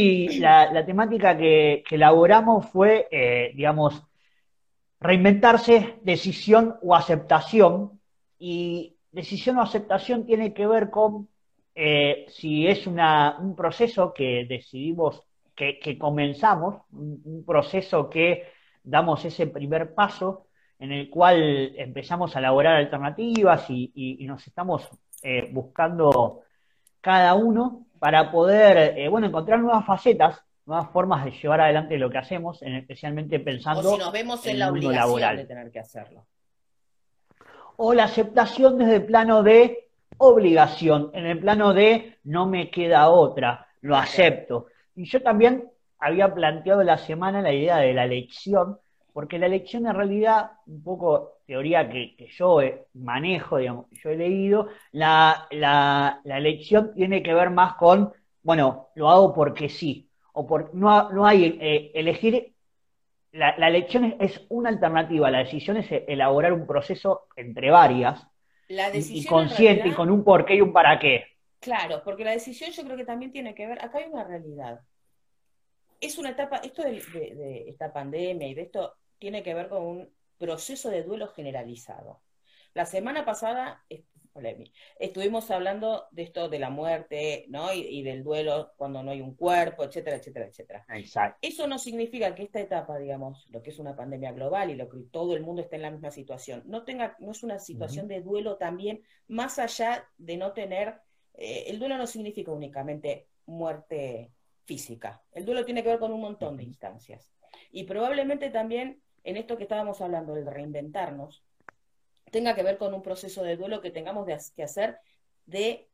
Y la, temática que, elaboramos fue, eh, digamos, reinventarse, decisión o aceptación. Y decisión o aceptación tiene que ver con eh, si es un proceso que decidimos, que, comenzamos, un, proceso que damos ese primer paso en el cual empezamos a elaborar alternativas y, nos estamos eh, buscando cada uno para poder, eh, bueno, encontrar nuevas facetas, nuevas formas de llevar adelante lo que hacemos, especialmente pensando o si nos vemos en, la obligación de tener que hacerlo. O la aceptación desde el plano de obligación, en el plano de no me queda otra, lo acepto. Y yo también había planteado la semana la idea de la elección, porque la elección en realidad, un poco teoría que, yo manejo, digamos, yo he leído, la, la, elección tiene que ver más con, bueno, lo hago porque sí, o por, no, no hay eh, elegir, la, elección es, una alternativa, la decisión es elaborar un proceso entre varias, y consciente y con un porqué y un para qué. Claro, porque la decisión yo creo que también tiene que ver, acá hay una realidad. Es una etapa, esto de esta pandemia y de esto tiene que ver con un proceso de duelo generalizado. La semana pasada estuvimos hablando de esto de la muerte, ¿no? Y, del duelo cuando no hay un cuerpo, etcétera, etcétera, etcétera. Exacto. Eso no significa que esta etapa, digamos, lo que es una pandemia global y lo que todo el mundo está en la misma situación, no tenga, no es una situación de duelo también, más allá de no tener, eh, el duelo no significa únicamente muerte física. El duelo tiene que ver con un montón de instancias. Y probablemente también en esto que estábamos hablando, del reinventarnos, tenga que ver con un proceso de duelo que tengamos que hacer de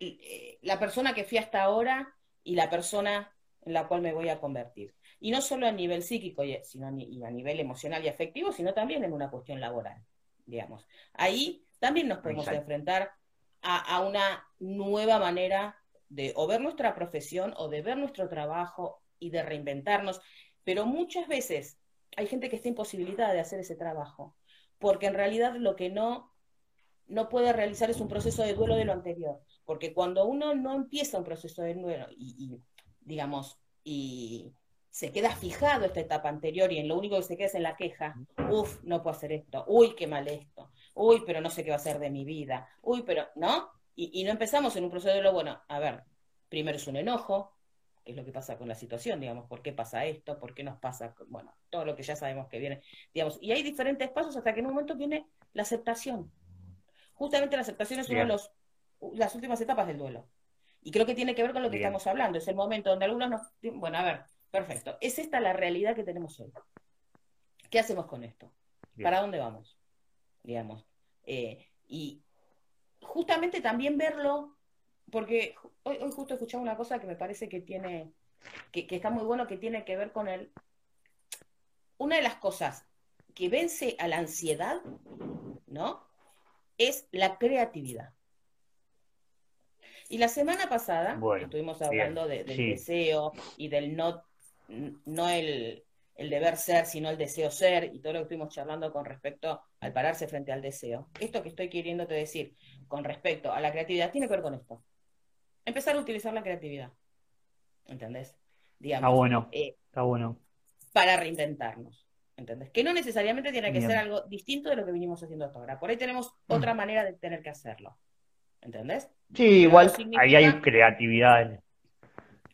eh, la persona que fui hasta ahora y la persona en la cual me voy a convertir. Y no solo a nivel psíquico, sino a nivel emocional y afectivo, sino también en una cuestión laboral, digamos. Ahí también nos podemos enfrentar a, a, una nueva manera de o ver nuestra profesión o de ver nuestro trabajo y de reinventarnos. Pero muchas veces hay gente que está imposibilitada de hacer ese trabajo, porque en realidad lo que no, no puede realizar es un proceso de duelo de lo anterior, porque cuando uno no empieza un proceso de duelo y, digamos, y se queda fijado esta etapa anterior y en lo único que se queda es en la queja, uff, no puedo hacer esto, uy, qué mal esto, uy, pero no sé qué va a ser de mi vida, uy, pero, ¿no? Y, y no empezamos en un proceso de duelo, bueno, a ver, primero es un enojo, qué es lo que pasa con la situación, digamos, por qué pasa esto, por qué nos pasa, bueno, todo lo que ya sabemos que viene, digamos, y hay diferentes pasos hasta que en un momento viene la aceptación. Justamente la aceptación es una de los, las últimas etapas del duelo. Y creo que tiene que ver con lo que estamos hablando, es el momento donde algunos nos... Bueno, a ver, perfecto, es esta la realidad que tenemos hoy. ¿Qué hacemos con esto? ¿Para dónde vamos? Digamos. Eh, y justamente también verlo porque hoy, hoy justo escuchaba una cosa que me parece que tiene, que, está muy bueno, que tiene que ver con el, una de las cosas que vence a la ansiedad, ¿no? Es la creatividad. Y la semana pasada estuvimos hablando del deseo y del no, no el, el, deber ser, sino el deseo ser, y todo lo que estuvimos charlando con respecto al pararse frente al deseo. Esto que estoy queriéndote decir con respecto a la creatividad tiene que ver con esto empezar a utilizar la creatividad. ¿Entendés? Digamos, está bueno. Eh, está bueno. Para reinventarnos. ¿Entendés? Que no necesariamente tiene que ser algo distinto de lo que vinimos haciendo hasta ahora. Por ahí tenemos mm. otra manera de tener que hacerlo. ¿Entendés? Sí, igual ahí hay creatividad.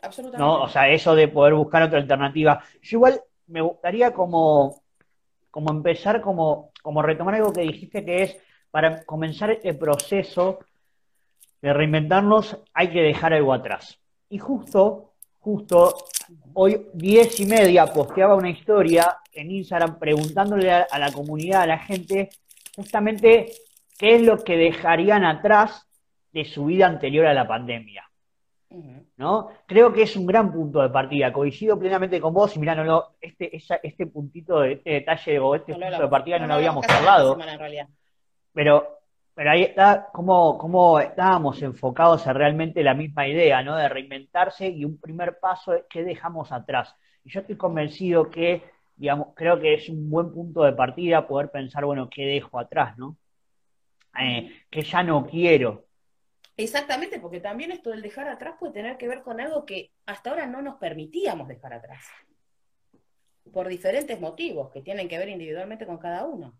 Absolutamente. ¿no? O sea, eso de poder buscar otra alternativa. Yo igual me gustaría como, como empezar, como, como retomar algo que dijiste que es para comenzar este proceso de reinventarnos hay que dejar algo atrás. Y justo, justo, hoy diez y media posteaba una historia en Instagram preguntándole a, la comunidad, a la gente, justamente qué es lo que dejarían atrás de su vida anterior a la pandemia. ¿No? Creo que es un gran punto de partida. Coincido plenamente con vos y mirá, no, este, este puntito, de, este detalle o este punto de partida no, lo habíamos hablado. Pero pero ahí está cómo, estábamos enfocados a realmente la misma idea, ¿no? De reinventarse y un primer paso es que dejamos atrás. Y yo estoy convencido que, digamos, creo que es un buen punto de partida poder pensar, bueno, ¿qué dejo atrás, no? Eh, que ya no quiero. Exactamente, porque también esto del dejar atrás puede tener que ver con algo que hasta ahora no nos permitíamos dejar atrás. Por diferentes motivos que tienen que ver individualmente con cada uno.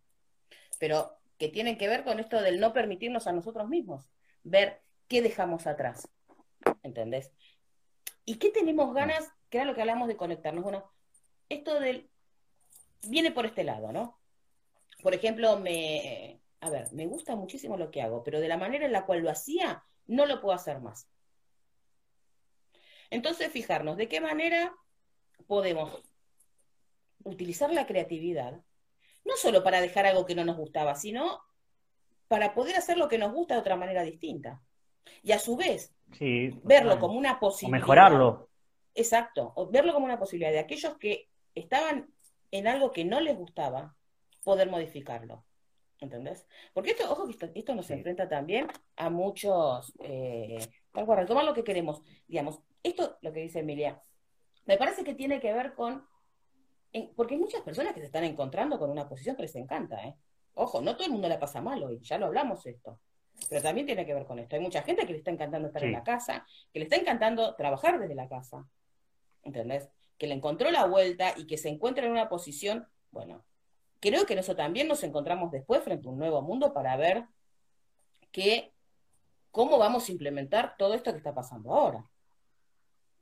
Pero que tienen que ver con esto del no permitirnos a nosotros mismos ver qué dejamos atrás. ¿Entendés? ¿Y qué tenemos ganas? Que era lo que hablamos de conectarnos. Bueno, esto del. viene por este lado, ¿no? Por ejemplo, me. A ver, me gusta muchísimo lo que hago, pero de la manera en la cual lo hacía, no lo puedo hacer más. Entonces, fijarnos de qué manera podemos utilizar la creatividad, no solo para dejar algo que no nos gustaba, sino para poder hacer lo que nos gusta de otra manera distinta. Y a su vez, verlo como una posibilidad. mejorarlo. Exacto, o verlo como una posibilidad de aquellos que estaban en algo que no les gustaba, poder modificarlo. ¿Entendés? Porque esto, ojo que esto, nos enfrenta también a muchos, eh, tal cual, retomar lo que queremos. Digamos, esto, lo que dice Emilia, me parece que tiene que ver con, porque hay muchas personas que se están encontrando con una posición que les encanta, ¿eh? Ojo, no todo el mundo la pasa mal hoy, ya lo hablamos esto. Pero también tiene que ver con esto. Hay mucha gente que le está encantando estar en la casa, que le está encantando trabajar desde la casa. ¿Entendés? Que le encontró la vuelta y que se encuentra en una posición, bueno, creo que en eso también nos encontramos después frente a un nuevo mundo para ver que, cómo vamos a implementar todo esto que está pasando ahora.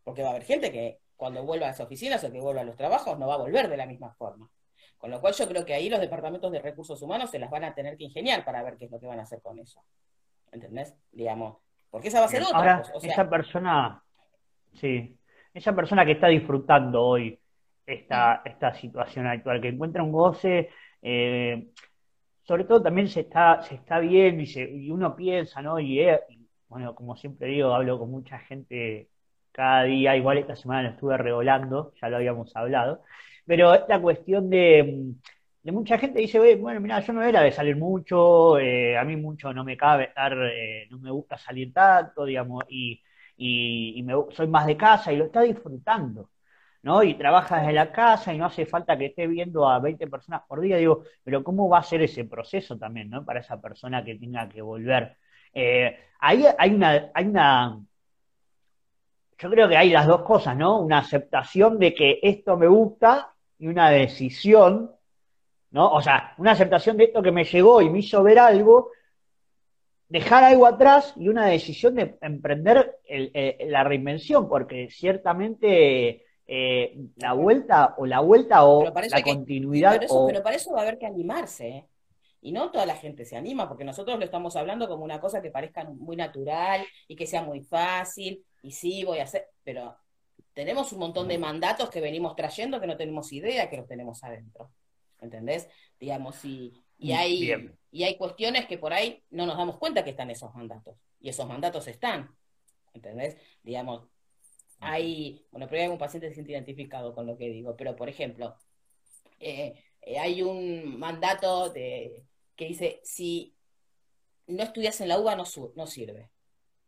Porque va a haber gente que cuando vuelva a las oficinas o que vuelva a los trabajos no va a volver de la misma forma. Con lo cual yo creo que ahí los departamentos de recursos humanos se las van a tener que ingeniar para ver qué es lo que van a hacer con eso. ¿Entendés? Digamos, porque esa va a ser otra Ahora, esa persona, sí, esa persona que está disfrutando hoy esta, esta situación actual, que encuentra un goce, eh, sobre todo también se está, se está bien y, y uno piensa, ¿no? Y, bueno, como siempre digo, hablo con mucha gente cada día, igual esta semana lo estuve revolando, ya lo habíamos hablado, pero esta cuestión de, de mucha gente dice, bueno, mira, yo no era de salir mucho, eh, a mí mucho no me cabe estar, eh, no me gusta salir tanto, digamos, y, y, soy más de casa y lo está disfrutando. ¿no? Y trabajas en la casa y no hace falta que esté viendo a 20 personas por día, digo, pero ¿cómo va a ser ese proceso también, ¿no? Para esa persona que tenga que volver. Eh, ahí hay una, hay una, yo creo que hay las dos cosas, ¿no? Una aceptación de que esto me gusta y una decisión, ¿no? O sea, una aceptación de esto que me llegó y me hizo ver algo, dejar algo atrás y una decisión de emprender la reinvención, porque ciertamente eh, la vuelta o la vuelta o la continuidad. Pero, para eso va a haber que animarse. ¿eh? Y no toda la gente se anima, porque nosotros lo estamos hablando como una cosa que parezca muy natural y que sea muy fácil, y sí, voy a hacer, pero tenemos un montón de mandatos que venimos trayendo que no tenemos idea que los tenemos adentro. ¿Entendés? Digamos, y, y, hay, y hay cuestiones que por ahí no nos damos cuenta que están esos mandatos. Y esos mandatos están. ¿Entendés? Digamos, hay, bueno, pero hay algún paciente que se siente identificado con lo que digo, pero por ejemplo, eh, eh, hay un mandato de, que dice, si no estudias en la UBA no, no sirve.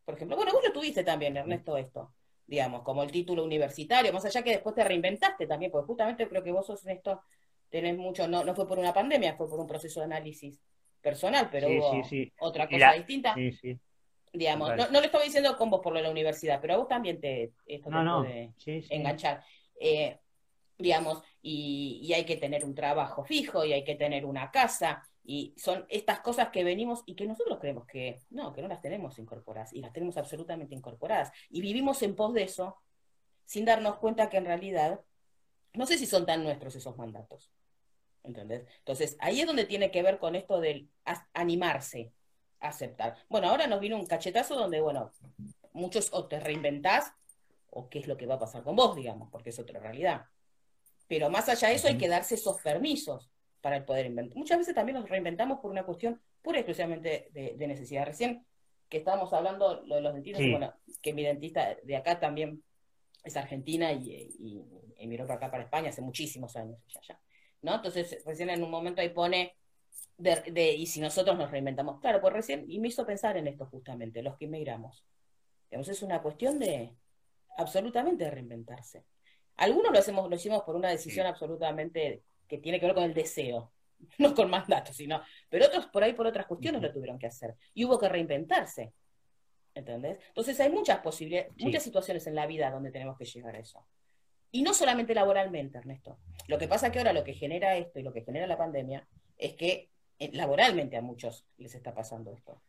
Por ejemplo, bueno, vos lo tuviste también, Ernesto, esto digamos, como el título universitario, más allá que después te reinventaste también, porque justamente creo que vos sos en esto, tenés mucho, no, no fue por una pandemia, fue por un proceso de análisis personal, pero hubo otra cosa distinta. Digamos, no, no, le estaba diciendo con vos por lo de la universidad, pero a vos también te, esto te puede enganchar. Eh, digamos, y, y hay que tener un trabajo fijo, y hay que tener una casa, y son estas cosas que venimos y que nosotros creemos que no, que no las tenemos incorporadas y las tenemos absolutamente incorporadas. Y vivimos en pos de eso sin darnos cuenta que en realidad no sé si son tan nuestros esos mandatos. ¿Entendés? Entonces, ahí es donde tiene que ver con esto del animarse a aceptar. Bueno, ahora nos vino un cachetazo donde, bueno, muchos o te reinventás o qué es lo que va a pasar con vos, digamos, porque es otra realidad. Pero más allá de eso hay que darse esos permisos para el poder inventar. Muchas veces también nos reinventamos por una cuestión pura y exclusivamente de, necesidad. Recién que estábamos hablando lo de los dentistas, bueno, que mi dentista de acá también es argentina y, y, y miró para acá para España hace muchísimos años ya, ¿no? Entonces, recién en un momento ahí pone de, y si nosotros nos reinventamos. Claro, pues recién, y me hizo pensar en esto justamente, los que inmigramos. Entonces es una cuestión de absolutamente de reinventarse. Algunos lo hacemos, lo hicimos por una decisión absolutamente que tiene que ver con el deseo, no con mandatos, sino, pero otros por ahí por otras cuestiones lo tuvieron que hacer y hubo que reinventarse. ¿Entendés? Entonces hay muchas posibilidades, muchas situaciones en la vida donde tenemos que llegar a eso. Y no solamente laboralmente, Ernesto. Lo que pasa que ahora lo que genera esto y lo que genera la pandemia es que eh, laboralmente a muchos les está pasando esto.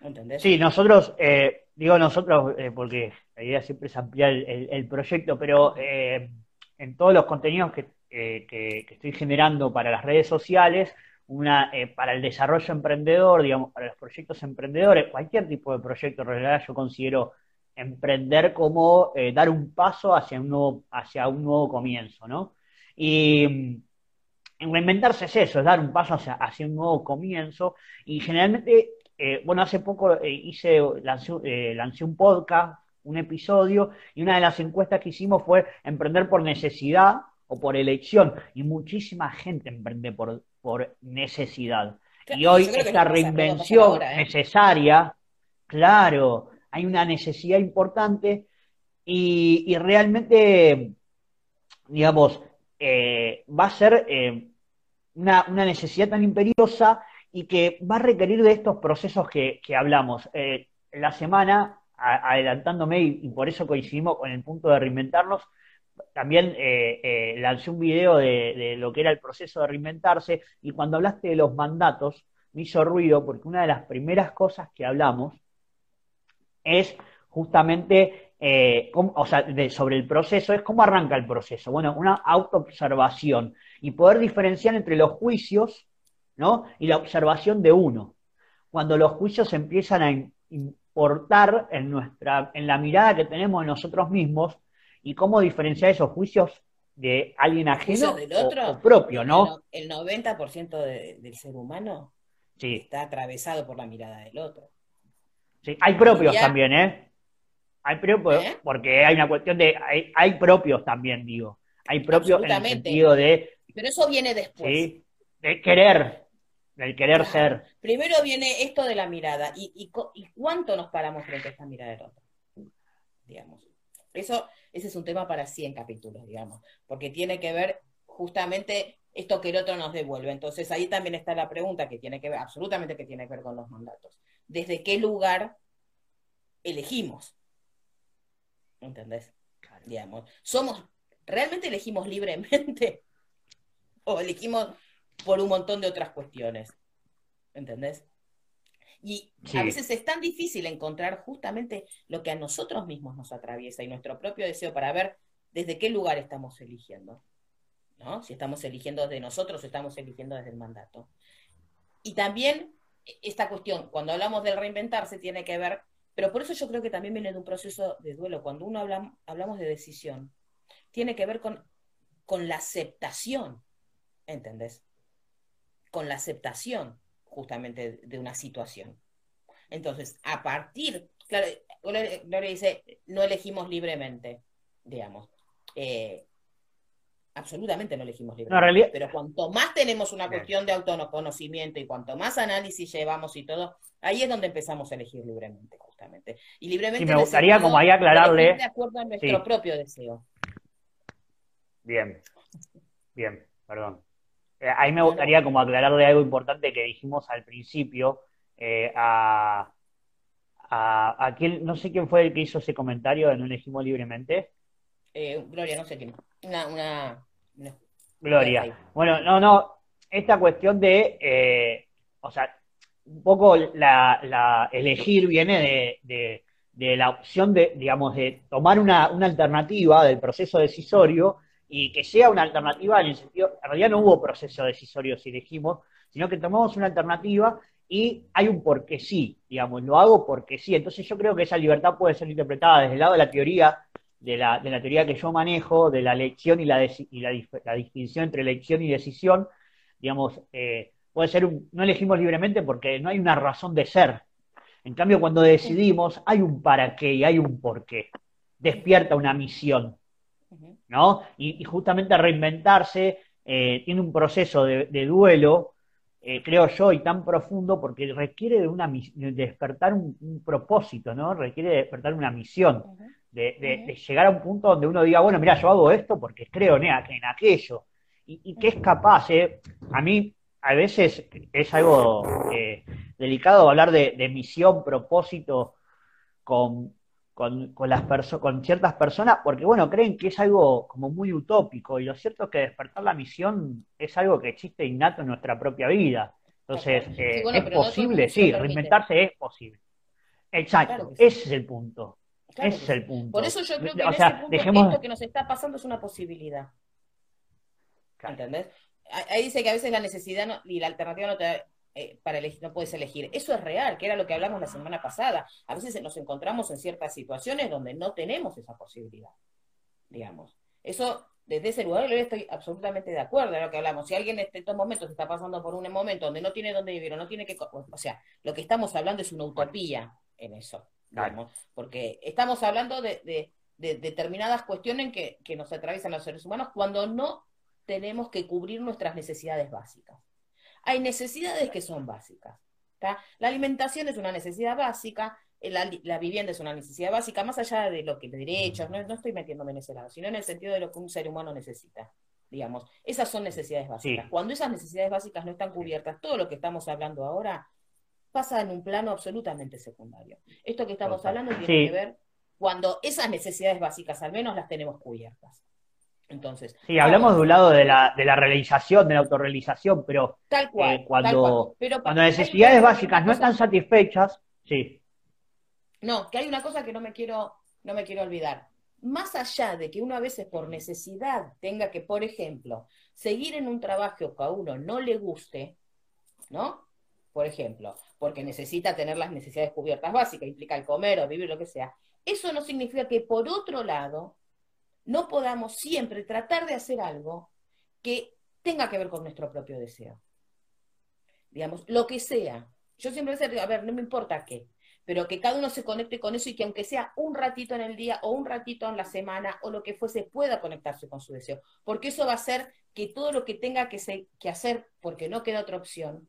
¿Entendés? Sí, nosotros, eh, digo nosotros, eh, porque la idea siempre es ampliar el, proyecto, pero en todos los contenidos que, que, estoy generando para las redes sociales, una, para el desarrollo emprendedor, digamos, para los proyectos emprendedores, cualquier tipo de proyecto, en realidad yo considero emprender como dar un paso hacia un nuevo, hacia un nuevo comienzo, ¿no? Y en reinventarse es eso, es dar un paso hacia, un nuevo comienzo. Y generalmente, eh, bueno, hace poco eh, hice, eh, lancé, un podcast, un episodio, y una de las encuestas que hicimos fue emprender por necesidad o por elección. Y muchísima gente emprende por, por necesidad. y hoy esta reinvención necesaria, claro, hay una necesidad importante y, realmente, digamos, va a ser una, necesidad tan imperiosa y que va a requerir de estos procesos que, hablamos. Eh, la semana, adelantándome, y, por eso coincidimos con el punto de reinventarnos, también eh, eh, lancé un video de, lo que era el proceso de reinventarse y cuando hablaste de los mandatos me hizo ruido porque una de las primeras cosas que hablamos es justamente o sea, sobre el proceso, es cómo arranca el proceso. Bueno, una autoobservación y poder diferenciar entre los juicios ¿no? y la observación de uno. Cuando los juicios empiezan a importar en, nuestra, en la mirada que tenemos de nosotros mismos y cómo diferenciar esos juicios de alguien ajeno del otro? O, propio, ¿no? El, 90% del ser humano está atravesado por la mirada del otro. Sí, hay propios también, ¿eh? Hay propios, ¿Eh? porque hay una cuestión de, hay, hay propios también, digo. Hay propios en el sentido de pero eso viene después. Sí, de querer, del querer ser. Primero viene esto de la mirada. ¿Y, y, cuánto nos paramos frente a esta mirada del otro? Digamos. Eso, ese es un tema para 100 capítulos, digamos, porque tiene que ver justamente esto que el otro nos devuelve. Entonces ahí también está la pregunta que tiene que ver, absolutamente que tiene que ver con los mandatos. ¿Desde qué lugar elegimos? ¿Entendés? Digamos, somos, ¿realmente elegimos libremente? o elegimos por un montón de otras cuestiones. ¿Entendés? Y a veces es tan difícil encontrar justamente lo que a nosotros mismos nos atraviesa y nuestro propio deseo para ver desde qué lugar estamos eligiendo. ¿no? Si estamos eligiendo desde nosotros o estamos eligiendo desde el mandato. Y también esta cuestión, cuando hablamos del reinventarse, tiene que ver, pero por eso yo creo que también viene de un proceso de duelo. Cuando uno habla, hablamos de decisión, tiene que ver con, con la aceptación ¿entendés? Con la aceptación justamente de una situación. Entonces, a partir, claro, Gloria dice, no elegimos libremente, digamos. Eh, absolutamente no elegimos libremente. pero cuanto más tenemos una cuestión de autoconocimiento y cuanto más análisis llevamos y todo, ahí es donde empezamos a elegir libremente, justamente. Y libremente. me gustaría, como ahí aclararle. De acuerdo a nuestro propio deseo. Bien, bien, perdón. Eh, ahí me gustaría como aclararle algo importante que dijimos al principio eh, a, a, quien, no sé quién fue el que hizo ese comentario de no elegimos libremente. Eh, Gloria, no sé quién. Una, una, Gloria. Bueno, no, no, esta cuestión de, o sea, un poco la, la elegir viene de, de, la opción de, digamos, de tomar una, una alternativa del proceso decisorio y que sea una alternativa en el sentido, en realidad no hubo proceso decisorio si elegimos, sino que tomamos una alternativa y hay un porque sí, digamos, lo hago porque sí. Entonces yo creo que esa libertad puede ser interpretada desde el lado de la teoría, de la, de la teoría que yo manejo, de la elección y la, y la, distinción entre elección y decisión, digamos, eh, puede ser un, no elegimos libremente porque no hay una razón de ser. En cambio, cuando decidimos, hay un para qué y hay un por qué. Despierta una misión. ¿No? Y, justamente reinventarse eh, tiene un proceso de, duelo, eh, creo yo, y tan profundo porque requiere de, una, despertar un, propósito, ¿no? Requiere despertar una misión, de, llegar a un punto donde uno diga, bueno, mira, yo hago esto porque creo en, aquello, y, que es capaz, ¿eh? A mí a veces es algo delicado hablar de, misión, propósito, con, con, las con ciertas personas, porque bueno, creen que es algo como muy utópico, y lo cierto es que despertar la misión es algo que existe innato en nuestra propia vida. Entonces, eh, es posible, sí, reinventarse es posible. Exacto, ese es el punto. ese es el punto. Por eso yo creo que en ese punto esto que nos está pasando es una posibilidad. ¿Entendés? Ahí dice que a veces la necesidad y la alternativa no te eh, para elegir, no puedes elegir. Eso es real, que era lo que hablamos la semana pasada. A veces nos encontramos en ciertas situaciones donde no tenemos esa posibilidad, digamos. Eso, desde ese lugar, yo estoy absolutamente de acuerdo en lo que hablamos. Si alguien en estos momentos está pasando por un momento donde no tiene dónde vivir o no tiene que... O sea, lo que estamos hablando es una utopía en eso, digamos, porque estamos hablando de, determinadas cuestiones que, que nos atraviesan los seres humanos cuando no tenemos que cubrir nuestras necesidades básicas hay necesidades que son básicas. La alimentación es una necesidad básica, la, vivienda es una necesidad básica, más allá de lo que derechos, no, no, estoy metiéndome en ese lado, sino en el sentido de lo que un ser humano necesita. Digamos, esas son necesidades básicas. Cuando esas necesidades básicas no están cubiertas, todo lo que estamos hablando ahora pasa en un plano absolutamente secundario. Esto que estamos hablando tiene que ver cuando esas necesidades básicas al menos las tenemos cubiertas. Entonces, sí, hablamos de un lado de la, de la realización, de la autorrealización, pero tal cual, eh, cuando, cuando necesidades básicas no están satisfechas, sí. No, que hay una cosa que no me quiero, no me quiero olvidar. Más allá de que uno a veces por necesidad tenga que, por ejemplo, seguir en un trabajo que a uno no le guste, ¿no? Por ejemplo, porque necesita tener las necesidades cubiertas básicas, implica el comer o vivir lo que sea. Eso no significa que por otro lado no podamos siempre tratar de hacer algo que tenga que ver con nuestro propio deseo. Digamos, lo que sea. Yo siempre digo, a ver, no me importa qué, pero que cada uno se conecte con eso y que aunque sea un ratito en el día o un ratito en la semana o lo que fuese, pueda conectarse con su deseo. Porque eso va a hacer que todo lo que tenga que, que hacer, porque no queda otra opción,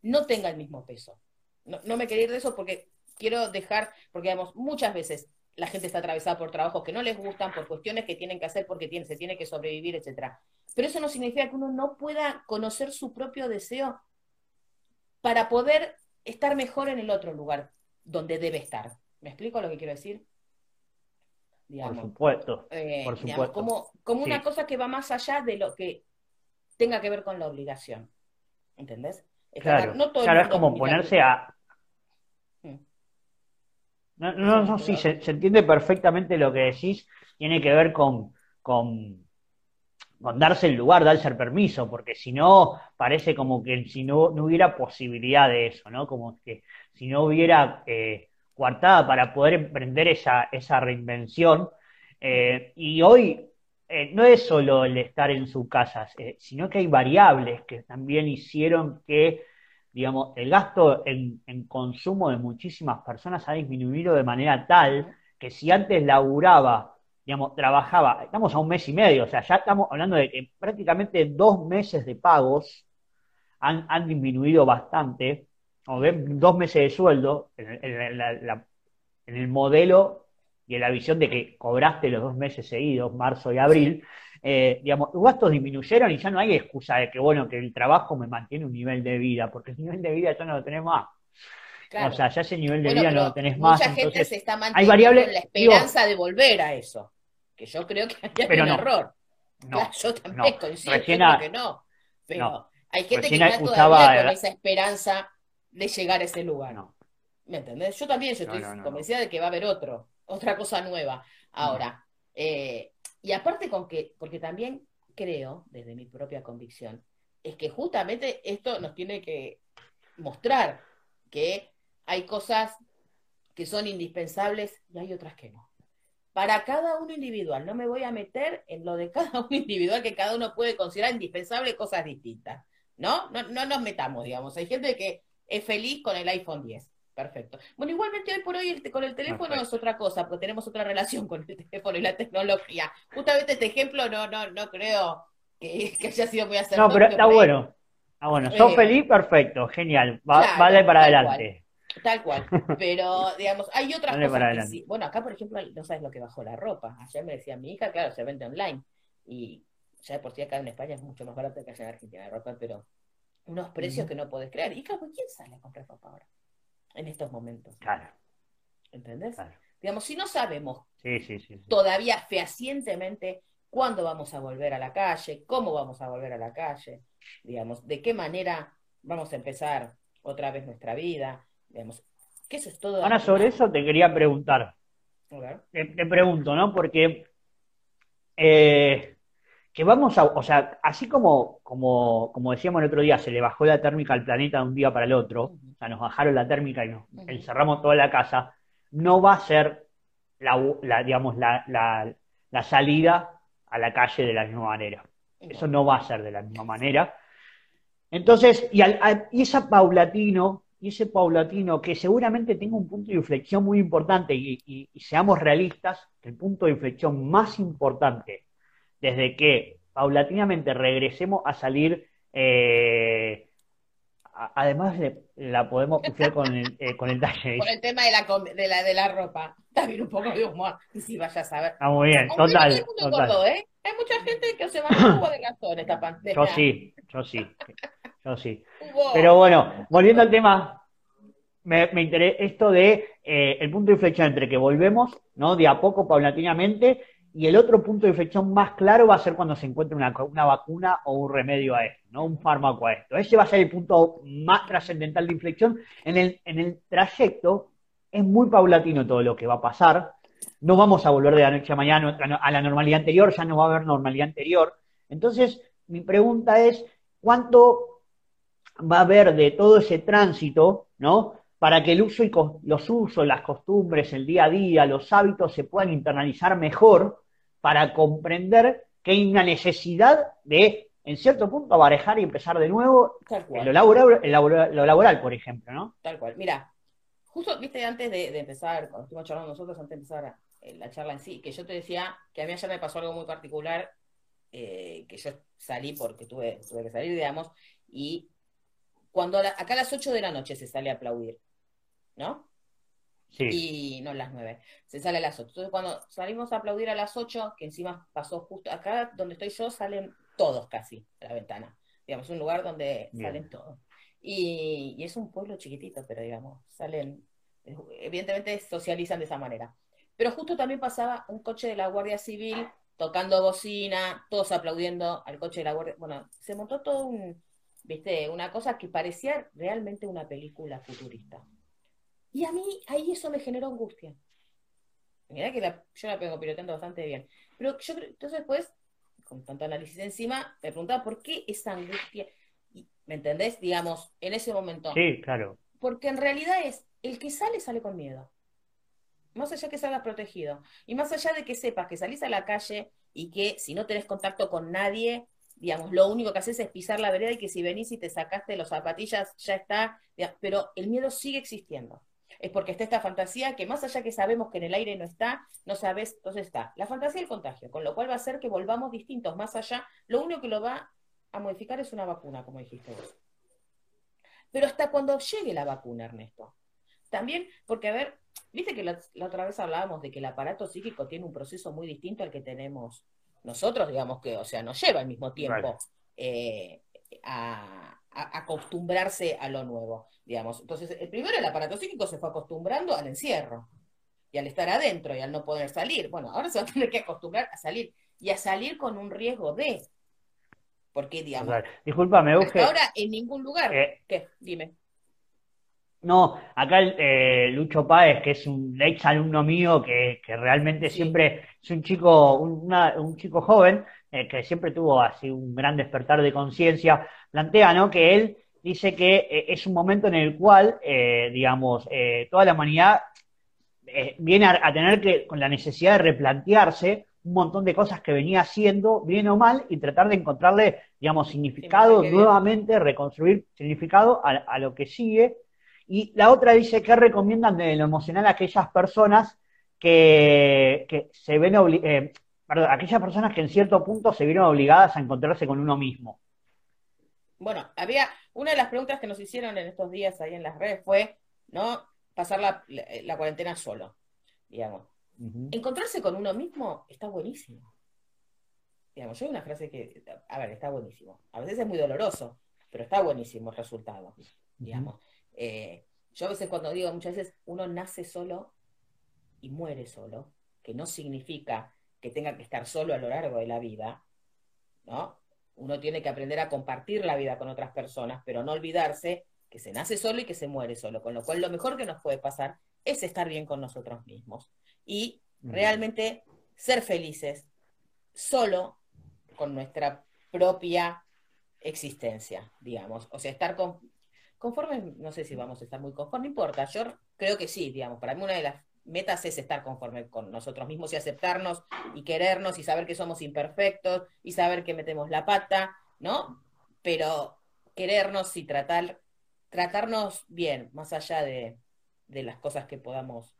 no tenga el mismo peso. No, no me quería ir de eso porque quiero dejar, porque digamos, muchas veces la gente está atravesada por trabajos que no les gustan, por cuestiones que tienen que hacer porque tiene, se tiene que sobrevivir, etcétera. Pero eso no significa que uno no pueda conocer su propio deseo para poder estar mejor en el otro lugar donde debe estar. ¿Me explico lo que quiero decir? por supuesto. Eh, por supuesto. como, como una cosa que va más allá de lo que tenga que ver con la obligación. ¿Entendés? claro, claro es como ponerse a, no, no, no sí, se, entiende perfectamente lo que decís. Tiene que ver con, con, darse el lugar, darse el permiso, porque si no, parece como que si no, no hubiera posibilidad de eso, ¿no? Como que si no hubiera eh, coartada para poder emprender esa, esa reinvención. Eh, y hoy eh, no es solo el estar en su casa, eh, sino que hay variables que también hicieron que digamos, el gasto en, consumo de muchísimas personas ha disminuido de manera tal que si antes laburaba, digamos, trabajaba, estamos a un mes y medio, o sea, ya estamos hablando de que prácticamente dos meses de pagos han, disminuido bastante, o dos meses de sueldo en el modelo y en la visión de que cobraste los dos meses seguidos, marzo y abril, eh, digamos, los gastos disminuyeron y ya no hay excusa de que, bueno, que el trabajo me mantiene un nivel de vida, porque el nivel de vida ya no lo tenemos más. O sea, ya ese nivel de vida no lo tenés más. Mucha gente se está manteniendo con la esperanza de volver a eso, que yo creo que hay un error. No, yo también coincido, que no, pero hay gente que está todavía con esa esperanza de llegar a ese lugar. ¿Me entendés? Yo también yo estoy convencida de que va a haber otro, otra cosa nueva. Ahora, eh, y aparte con que, porque también creo, desde mi propia convicción, es que justamente esto nos tiene que mostrar que hay cosas que son indispensables y hay otras que no. Para cada uno individual, no me voy a meter en lo de cada uno individual, que cada uno puede considerar indispensable cosas distintas. ¿No? No, no nos metamos, digamos. Hay gente que es feliz con el iPhone 10. Perfecto. Bueno, igualmente hoy por hoy con el teléfono es otra cosa, porque tenemos otra relación con el teléfono y la tecnología. Justamente este ejemplo no, no, no creo que, haya sido muy acertado. No, pero está bueno. Ah, bueno, sos eh, feliz, perfecto, genial. vale para adelante. tal cual. Pero, digamos, hay otras cosas sí. Bueno, acá, por ejemplo, no sabes lo que bajó la ropa. Ayer me decía mi hija, claro, se vende online. Y ya de por sí acá en España es mucho más barato que allá en Argentina la ropa, pero unos precios que no podés creer. Y claro, ¿quién sale a comprar ropa ahora? En estos momentos. Claro. ¿Entendés? Digamos, si no sabemos todavía fehacientemente cuándo vamos a volver a la calle, cómo vamos a volver a la calle, digamos, de qué manera vamos a empezar otra vez nuestra vida, digamos, que eso es todo. Ana, sobre eso te quería preguntar. Te, pregunto, ¿no? Porque eh, que vamos a, o sea, así como, como, como decíamos el otro día, se le bajó la térmica al planeta de un día para el otro, o sea, nos bajaron la térmica y nos encerramos toda la casa, no va a ser la, digamos, la, la, salida a la calle de la misma manera. Eso no va a ser de la misma manera. Entonces, y, y esa paulatino, y ese paulatino que seguramente tenga un punto de inflexión muy importante, y, seamos realistas, el punto de inflexión más importante desde que paulatinamente regresemos a salir eh, además la podemos pufiar con el, eh, con el talle. Con el tema de la, de la, de la ropa. También un poco de humor. Y si vayas a ver. Está muy bien, total. ¿eh? Hay mucha gente que se va a un de gastón esta pandemia. Yo sí, yo sí. Yo sí. Pero bueno, volviendo al tema, me, me interesa esto de eh, el punto de inflexión entre que volvemos, ¿no? De a poco, paulatinamente, y el otro punto de inflexión más claro va a ser cuando se encuentre una, vacuna o un remedio a esto, ¿no? Un fármaco a esto. Ese va a ser el punto más trascendental de inflexión. En el, en el trayecto es muy paulatino todo lo que va a pasar. No vamos a volver de la noche a mañana a la normalidad anterior, ya no va a haber normalidad anterior. Entonces, mi pregunta es, ¿cuánto va a haber de todo ese tránsito, ¿no? Para que el uso y los usos, las costumbres, el día a día, los hábitos se puedan internalizar mejor para comprender que hay una necesidad de, en cierto punto, aparejar y empezar de nuevo en lo laboral, lo laboral, por ejemplo, ¿no? Tal cual. Mira, justo, viste, antes de, empezar, cuando estuvimos charlando nosotros, antes de empezar eh, la charla en sí, que yo te decía que a mí ayer me pasó algo muy particular, eh, que yo salí porque tuve, tuve que salir, digamos, y cuando acá a las 8 de la noche se sale a aplaudir, ¿no? Sí. Y no las 9, se sale a las 8. Entonces, cuando salimos a aplaudir a las 8, que encima pasó justo acá donde estoy yo, salen todos casi a la ventana. Digamos, un lugar donde salen todos. Y, y, es un pueblo chiquitito, pero digamos, salen, evidentemente socializan de esa manera. Pero justo también pasaba un coche de la Guardia Civil tocando bocina, todos aplaudiendo al coche de la Guardia. Bueno, se montó todo un, viste, una cosa que parecía realmente una película futurista. Y a mí ahí eso me generó angustia. Mira que yo la pego piloteando bastante bien. Pero yo entonces después, con tanto análisis encima, me preguntaba por qué esa angustia. ¿Me entendés? Digamos, en ese momento. Sí, claro. Porque en realidad es, el que sale sale con miedo. Más allá que salgas protegido. Y más allá de que sepas que salís a la calle y que si no tenés contacto con nadie, digamos, lo único que haces es pisar la vereda y que si venís y te sacaste los zapatillas, ya está. Pero el miedo sigue existiendo es porque está esta fantasía que más allá que sabemos que en el aire no está, no sabes, entonces está. La fantasía del contagio, con lo cual va a hacer que volvamos distintos más allá. Lo único que lo va a modificar es una vacuna, como dijiste vos. Pero hasta cuando llegue la vacuna, Ernesto. También, porque a ver, viste que la, otra vez hablábamos de que el aparato psíquico tiene un proceso muy distinto al que tenemos nosotros, digamos que, o sea, nos lleva al mismo tiempo eh, a, acostumbrarse a lo nuevo, digamos. Entonces, el primero, el aparato psíquico se fue acostumbrando al encierro y al estar adentro y al no poder salir. Bueno, ahora se va a tener que acostumbrar a salir y a salir con un riesgo de. Porque, digamos. Disculpame, ahora en ningún lugar. Eh, ¿Qué? Dime. No, acá el, eh, Lucho Páez, que es un ex alumno mío, que, realmente siempre es un chico, un chico joven, eh, que siempre tuvo así un gran despertar de conciencia, plantea, ¿no? Que él dice que eh, es un momento en el cual, eh, digamos, toda la humanidad viene a, tener que, con la necesidad de replantearse un montón de cosas que venía haciendo, bien o mal, y tratar de encontrarle, digamos, significado, nuevamente reconstruir significado a, lo que sigue. Y la otra dice que recomiendan de lo emocional a aquellas personas que, que se ven eh, perdón, aquellas personas que en cierto punto se vieron obligadas a encontrarse con uno mismo. Bueno, había una de las preguntas que nos hicieron en estos días ahí en las redes fue, ¿no? Pasar la, cuarentena solo, digamos. Encontrarse con uno mismo está buenísimo. Digamos, yo hay una frase que, a ver, está buenísimo. A veces es muy doloroso, pero está buenísimo el resultado, digamos. Eh, yo a veces cuando digo, muchas veces uno nace solo y muere solo, que no significa que tenga que estar solo a lo largo de la vida, ¿no? Uno tiene que aprender a compartir la vida con otras personas, pero no olvidarse que se nace solo y que se muere solo, con lo cual lo mejor que nos puede pasar es estar bien con nosotros mismos y realmente ser felices solo con nuestra propia existencia, digamos. O sea, estar con, conforme, no sé si vamos a estar muy conformes, no importa, yo creo que sí, digamos, para mí una de las metas es estar conforme con nosotros mismos y aceptarnos y querernos y saber que somos imperfectos y saber que metemos la pata, ¿no? Pero querernos y tratar tratarnos bien, más allá de, las cosas que podamos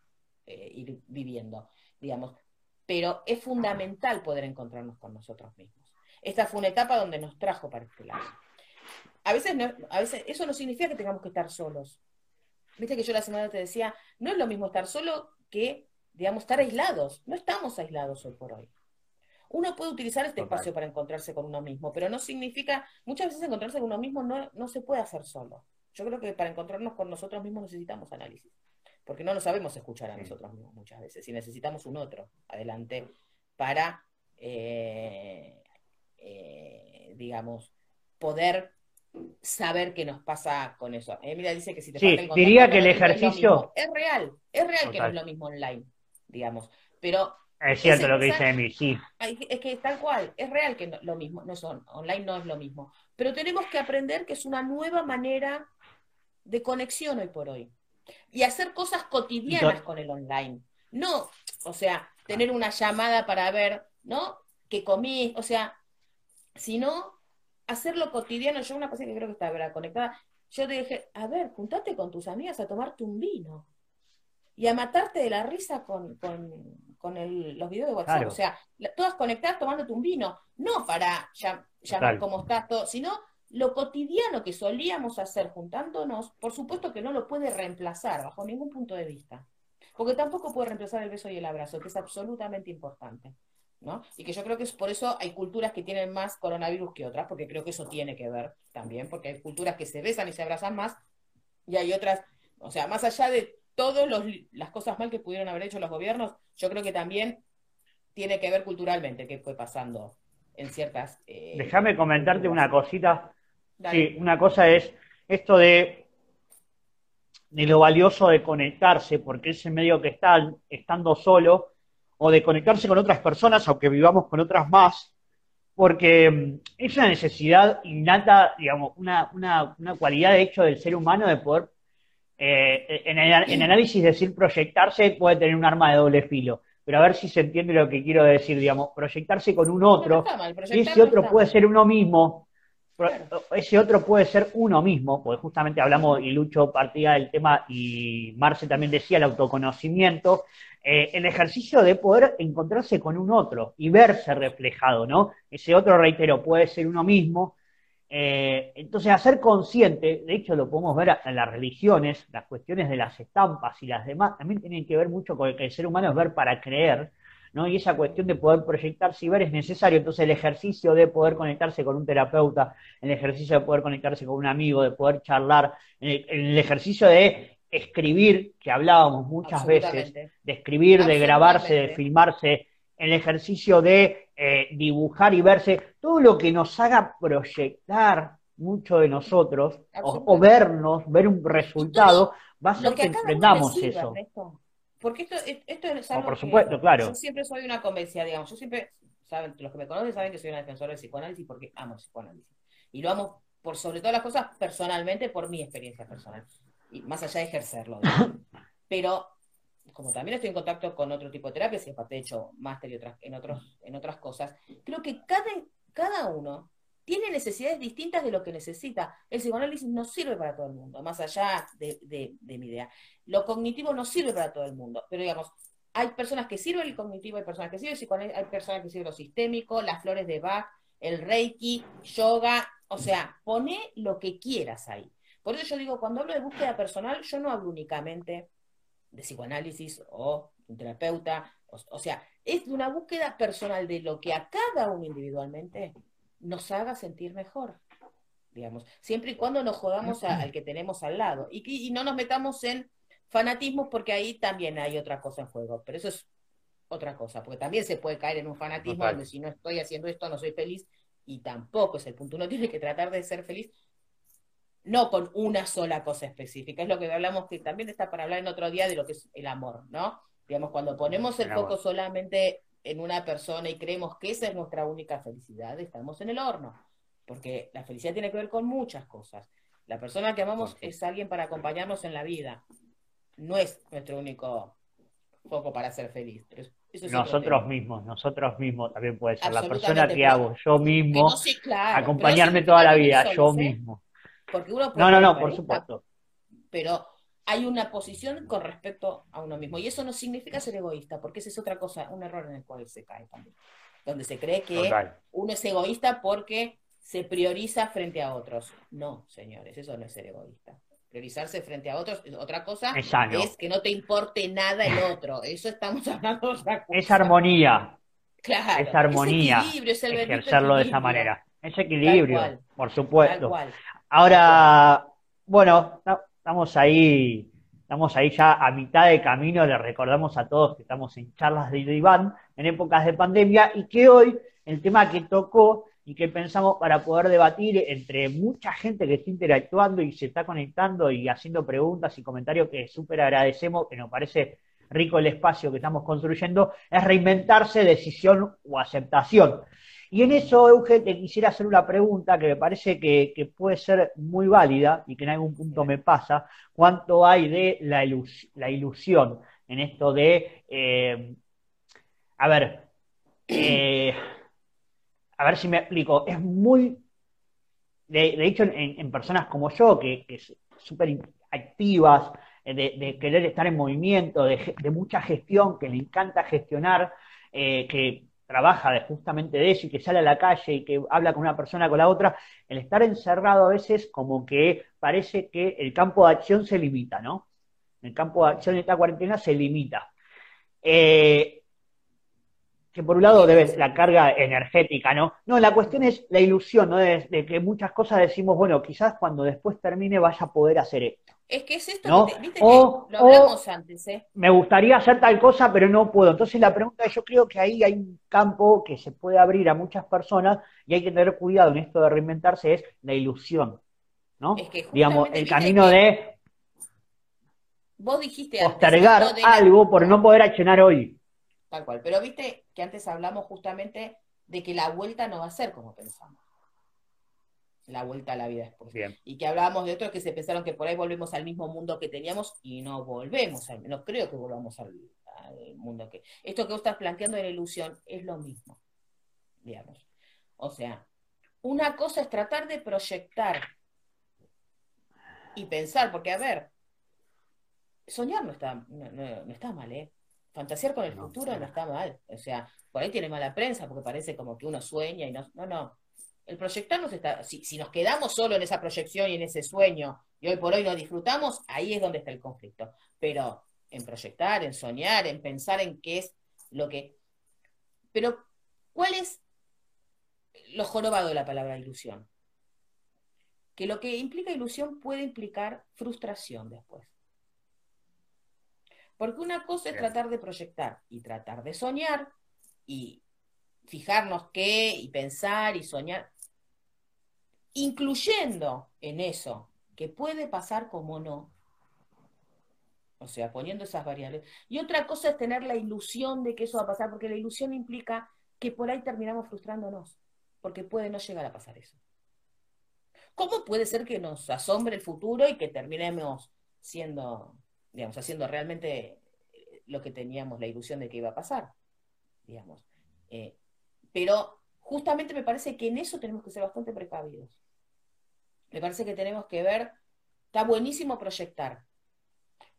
eh, ir viviendo, digamos. Pero es fundamental poder encontrarnos con nosotros mismos. Esta fue una etapa donde nos trajo para este lado. A veces, a veces eso no significa que tengamos que estar solos. Viste que yo la semana te decía, no es lo mismo estar solo que, digamos, estar aislados. No estamos aislados hoy por hoy. Uno puede utilizar este espacio para encontrarse con uno mismo, pero no significa, muchas veces encontrarse con uno mismo no, no se puede hacer solo. Yo creo que para encontrarnos con nosotros mismos necesitamos análisis, porque no nos sabemos escuchar a nosotros mismos muchas veces y necesitamos un otro adelante para, eh, eh, digamos, poder saber qué nos pasa con eso. Emilia dice que si te sí, diría que el ejercicio es, real, es real que no es lo mismo online, digamos, pero es cierto lo que dice Emi, sí. Es que tal cual, es real que no, lo mismo, no son, online no es lo mismo, pero tenemos que aprender que es una nueva manera de conexión hoy por hoy. Y hacer cosas cotidianas con el online. No, o sea, tener una llamada para ver, ¿no? Que comí, o sea, sino hacerlo cotidiano. Yo, una cosa que creo que estaba conectada, yo te dije, a ver, juntate con tus amigas a tomarte un vino y a matarte de la risa con, con, el, los videos de WhatsApp. O sea, todas conectadas tomándote un vino, no para llamar cómo estás todo, sino lo cotidiano que solíamos hacer juntándonos, por supuesto que no lo puede reemplazar bajo ningún punto de vista. Porque tampoco puede reemplazar el beso y el abrazo, que es absolutamente importante. ¿No? Y que yo creo que es por eso hay culturas que tienen más coronavirus que otras, porque creo que eso tiene que ver también, porque hay culturas que se besan y se abrazan más, y hay otras, o sea, más allá de todas las cosas mal que pudieron haber hecho los gobiernos, yo creo que también tiene que ver culturalmente qué fue pasando en ciertas... Eh, Déjame comentarte una cosita. Sí, una cosa es esto de, de lo valioso de conectarse, porque ese medio que está estando solo, o de conectarse con otras personas, aunque vivamos con otras más, porque mm, es una necesidad innata, digamos, una, una, una cualidad de hecho del ser humano de poder, eh, en, en análisis decir proyectarse puede tener un arma de doble filo. Pero a ver si se entiende lo que quiero decir, digamos, proyectarse con un otro, y ese otro puede ser uno mismo, ese otro puede ser uno mismo, porque justamente hablamos y Lucho partía del tema y Marce también decía el autoconocimiento, eh, el ejercicio de poder encontrarse con un otro y verse reflejado, ¿no? Ese otro, reitero, puede ser uno mismo. Eh, entonces, hacer consciente, de hecho lo podemos ver en las religiones, las cuestiones de las estampas y las demás, también tienen que ver mucho con que el ser humano es ver para creer, ¿no? Y esa cuestión de poder proyectarse y ver es necesario. Entonces el ejercicio de poder conectarse con un terapeuta, el ejercicio de poder conectarse con un amigo, de poder charlar, el, ejercicio de escribir, que hablábamos muchas veces, de escribir, de grabarse, de filmarse, el ejercicio de eh, dibujar y verse, todo lo que nos haga proyectar mucho de nosotros o, vernos, ver un resultado, va a ser que, emprendamos eso. Porque esto, esto es algo por supuesto, claro. Yo siempre soy una convencida, digamos. Yo siempre, saben, los que me conocen saben que soy una defensora del psicoanálisis porque amo el psicoanálisis. Y lo amo por sobre todas las cosas personalmente, por mi experiencia personal. Y más allá de ejercerlo. Pero como también estoy en contacto con otro tipo de terapias y aparte he hecho máster y otras, en, otros, en otras cosas, creo que cada, cada uno tiene necesidades distintas de lo que necesita. El psicoanálisis no sirve para todo el mundo, más allá de, mi idea. Lo cognitivo no sirve para todo el mundo, pero digamos, hay personas que sirven el cognitivo, hay personas que sirven el psicoanálisis, hay personas que sirven lo sistémico, las flores de Bach, el reiki, yoga, o sea, pone lo que quieras ahí. Por eso yo digo, cuando hablo de búsqueda personal, yo no hablo únicamente de psicoanálisis o un terapeuta, o sea, es una búsqueda personal de lo que a cada uno individualmente nos haga sentir mejor, digamos, siempre y cuando nos jodamos al que tenemos al lado y, y no nos metamos en fanatismos porque ahí también hay otra cosa en juego, pero eso es otra cosa, porque también se puede caer en un fanatismo donde si no estoy haciendo esto no soy feliz y tampoco es el punto. Uno tiene que tratar de ser feliz no con una sola cosa específica. Es lo que hablamos que también está para hablar en otro día de lo que es el amor, ¿no? Digamos, cuando ponemos el foco solamente en una persona y creemos que esa es nuestra única felicidad, estamos en el horno, porque la felicidad tiene que ver con muchas cosas. La persona que amamos es alguien para acompañarnos en la vida, no es nuestro único foco para ser feliz. nosotros mismos, nosotros mismos también puede ser la persona que hago, yo mismo, acompañarme toda la vida, yo ¿eh? mismo. Porque uno no, no, no, por supuesto. Pero hay una posición con respecto a uno mismo. Y eso no significa ser egoísta, porque esa es otra cosa, un error en el cual se cae también. Donde se cree que uno es egoísta porque se prioriza frente a otros. No, señores, eso no es ser egoísta. Priorizarse frente a otros, otra cosa es, que no te importe nada el otro. Eso estamos hablando de otra cosa. Es armonía. Claro. Es armonía. Es ejercerlo de esa manera. Es equilibrio, por supuesto. Ahora, bueno, estamos ahí, estamos ahí ya a mitad de camino, le recordamos a todos que estamos en charlas de Iván en épocas de pandemia y que hoy el tema que tocó y que pensamos para poder debatir entre mucha gente que está interactuando y se está conectando y haciendo preguntas y comentarios que súper agradecemos, que nos parece rico el espacio que estamos construyendo, es reinventarse decisión o aceptación. Y en eso, Euge, te quisiera hacer una pregunta que me parece que, puede ser muy válida y que en algún punto me pasa. ¿Cuánto hay de la, ilusión en esto de, eh, a ver, eh, a ver si me explico, es muy, de, hecho, en, personas como yo, que, que súper activas, eh, de, querer estar en movimiento, de, mucha gestión, que le encanta gestionar, que trabaja justamente de eso y que sale a la calle y que habla con una persona con la otra, el estar encerrado a veces como que parece que el campo de acción se limita, ¿no? El campo de acción de esta cuarentena se limita. Eh, que por un lado debe la carga energética, ¿no? No, la cuestión es la ilusión, ¿no? De, de, que muchas cosas decimos, bueno, quizás cuando después termine vaya a poder hacer esto. Es que es esto que, ¿viste lo hablamos antes, ¿eh? Me gustaría hacer tal cosa, pero no puedo. Entonces la pregunta es, yo creo que ahí hay un campo que se puede abrir a muchas personas y hay que tener cuidado en esto de reinventarse, es la ilusión, ¿no? Es que Digamos, el camino de vos dijiste postergar algo por no poder accionar hoy. Tal cual. Pero viste que antes hablamos justamente de que la vuelta no va a ser como pensamos la vuelta a la vida después. Y que hablábamos de otros que se pensaron que por ahí volvemos al mismo mundo que teníamos y no volvemos, no creo que volvamos al, mundo que... Esto que vos estás planteando la ilusión es lo mismo, digamos. O sea, una cosa es tratar de proyectar y pensar, porque a ver, soñar no está, no, está mal, ¿eh? Fantasear con el futuro no está mal. O sea, por ahí tiene mala prensa porque parece como que uno sueña y no, no, no el proyectarnos está, si, si, nos quedamos solo en esa proyección y en ese sueño y hoy por hoy no disfrutamos, ahí es donde está el conflicto. Pero en proyectar, en soñar, en pensar en qué es lo que... Pero, ¿cuál es lo jorobado de la palabra ilusión? Que lo que implica ilusión puede implicar frustración después. Porque una cosa es tratar de proyectar y tratar de soñar y fijarnos qué y pensar y soñar, incluyendo en eso que puede pasar como no. O sea, poniendo esas variables. Y otra cosa es tener la ilusión de que eso va a pasar, porque la ilusión implica que por ahí terminamos frustrándonos, porque puede no llegar a pasar eso. ¿Cómo puede ser que nos asombre el futuro y que terminemos siendo, digamos, haciendo realmente lo que teníamos la ilusión de que iba a pasar? Digamos. Eh, pero justamente me parece que en eso tenemos que ser bastante precavidos. Me parece que tenemos que ver, está buenísimo proyectar,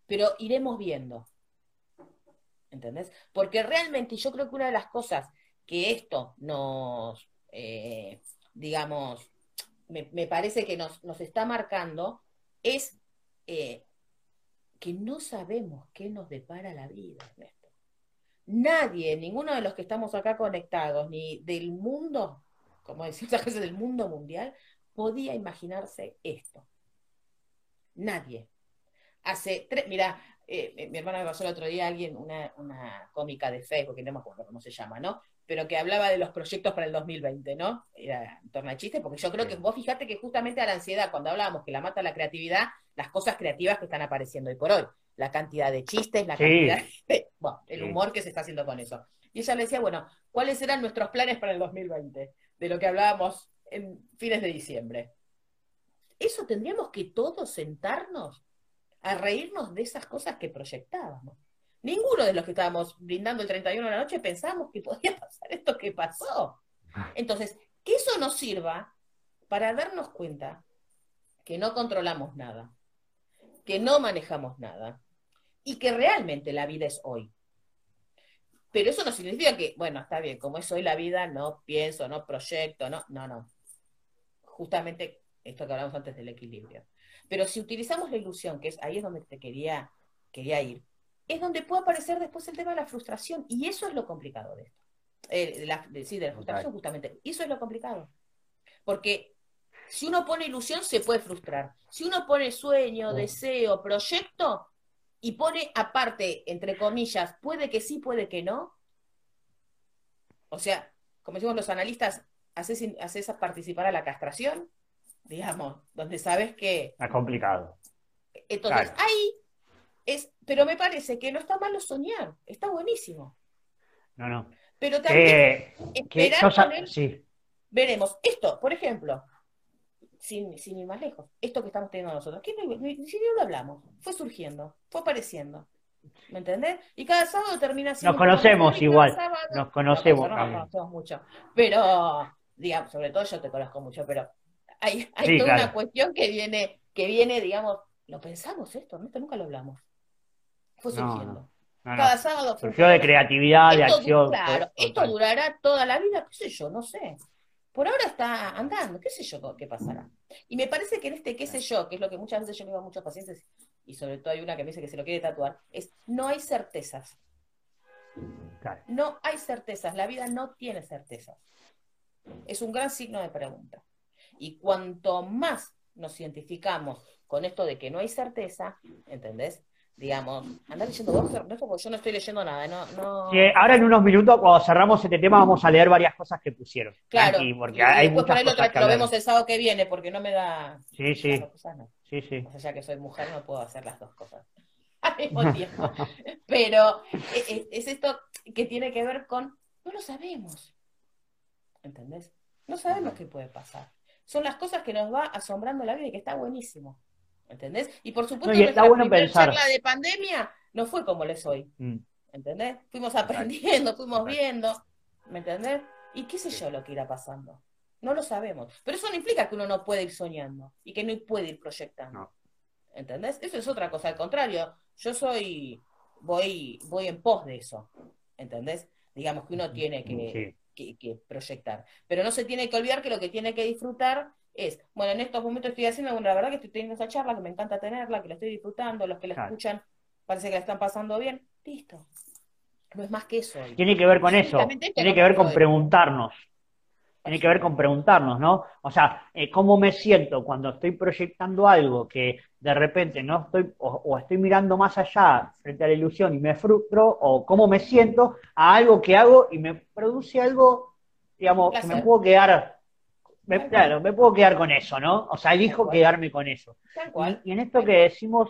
pero iremos viendo. ¿Entendés? Porque realmente yo creo que una de las cosas que esto nos, eh, digamos, me, parece que nos, está marcando es eh, que no sabemos qué nos depara la vida nadie, ninguno de los que estamos acá conectados, ni del mundo, como decimos a veces del mundo mundial, podía imaginarse esto. Nadie. Hace tres, mira, eh, mi hermana me pasó el otro día alguien, una, una cómica de Facebook, que no me acuerdo cómo se llama, ¿no? Pero que hablaba de los proyectos para el 2020, ¿no? Era en torno al chiste, porque yo creo que vos fijate que justamente a la ansiedad, cuando hablábamos que la mata la creatividad, las cosas creativas que están apareciendo hoy por hoy, la cantidad de chistes, la cantidad de, bueno, el humor que se está haciendo con eso. Y ella le decía, bueno, ¿cuáles eran nuestros planes para el 2020? De lo que hablábamos en fines de diciembre. Eso tendríamos que todos sentarnos a reírnos de esas cosas que proyectábamos. Ninguno de los que estábamos brindando el 31 de la noche pensábamos que podía pasar esto que pasó. Entonces, que eso nos sirva para darnos cuenta que no controlamos nada, que no manejamos nada y que realmente la vida es hoy. Pero eso no significa que, bueno, está bien, como es hoy la vida, no pienso, no proyecto, no, no, no. Justamente esto que hablamos antes del equilibrio. Pero si utilizamos la ilusión, que es ahí es donde te quería, quería ir, es donde puede aparecer después el tema de la frustración. Y eso es lo complicado de esto. Eh, la, sí, de la frustración, justamente. Y eso es lo complicado. Porque si uno pone ilusión, se puede frustrar. Si uno pone sueño, deseo, proyecto, y pone aparte, entre comillas, puede que sí, puede que no. O sea, como decimos los analistas, haces, haces participar a la castración, digamos, donde sabes que... Está complicado. Entonces, ahí es, pero me parece que no está malo soñar, está buenísimo. No, no. Pero también esperar sí. veremos. Esto, por ejemplo, sin, sin, ir más lejos, esto que estamos teniendo nosotros, que ni, ni, lo hablamos, fue surgiendo, fue apareciendo. ¿Me entendés? Y cada sábado termina siendo. Nos conocemos igual. nos conocemos. No, nos conocemos mucho. Pero, digamos, sobre todo yo te conozco mucho, pero hay, hay toda una cuestión que viene, que viene, digamos, lo pensamos esto, esto nunca lo hablamos. Fue surgiendo. Cada sábado Surgió de creatividad, de acción. Claro, esto durará toda la vida, qué sé yo, no sé. Por ahora está andando, qué sé yo qué pasará. Y me parece que en este qué sé yo, que es lo que muchas veces yo le digo a muchos pacientes, y sobre todo hay una que me dice que se lo quiere tatuar, es no hay certezas. No hay certezas, la vida no tiene certezas. Es un gran signo de pregunta. Y cuanto más nos identificamos con esto de que no hay certeza, ¿entendés? Digamos, andar leyendo vos, porque yo no estoy leyendo nada. No, no... ahora en unos minutos, cuando cerramos este tema, vamos a leer varias cosas que pusieron. Claro, porque y hay después para el otro lo vemos el sábado que viene, porque no me da. Sí, sí. Sí, sí. O sea, ya que soy mujer, no puedo hacer las dos cosas al mismo tiempo. Pero es, e, es esto que tiene que ver con. No lo sabemos. ¿Entendés? No sabemos qué puede pasar son las cosas que nos va asombrando la vida y que está buenísimo. ¿Entendés? Y por supuesto, no, nuestra bueno charla de pandemia no fue como les hoy. Mm. ¿Entendés? Fuimos aprendiendo, fuimos viendo. ¿Me entendés? Y qué sé yo lo que irá pasando. No lo sabemos. Pero eso no implica que uno no puede ir soñando y que no puede ir proyectando. ¿Entendés? Eso es otra cosa. Al contrario, yo soy, voy, voy en pos de eso. ¿Entendés? Digamos que uno tiene que, que, proyectar. Pero no se tiene que olvidar que lo que tiene que disfrutar es, bueno, en estos momentos estoy haciendo, bueno, la verdad que estoy teniendo esa charla, que me encanta tenerla, que la estoy disfrutando, los que la escuchan parece que la están pasando bien, listo. No es más que eso. Tiene que ver con eso, tiene que ver con preguntarnos. Tiene que ver con preguntarnos, ¿no? O sea, eh, ¿cómo me siento cuando estoy proyectando algo que de repente no estoy, o, estoy mirando más allá frente a la ilusión y me frustro, o cómo me siento a algo que hago y me produce algo, digamos, que me puedo quedar, claro, me puedo quedar con eso, ¿no? O sea, elijo quedarme con eso. Y, en esto que decimos,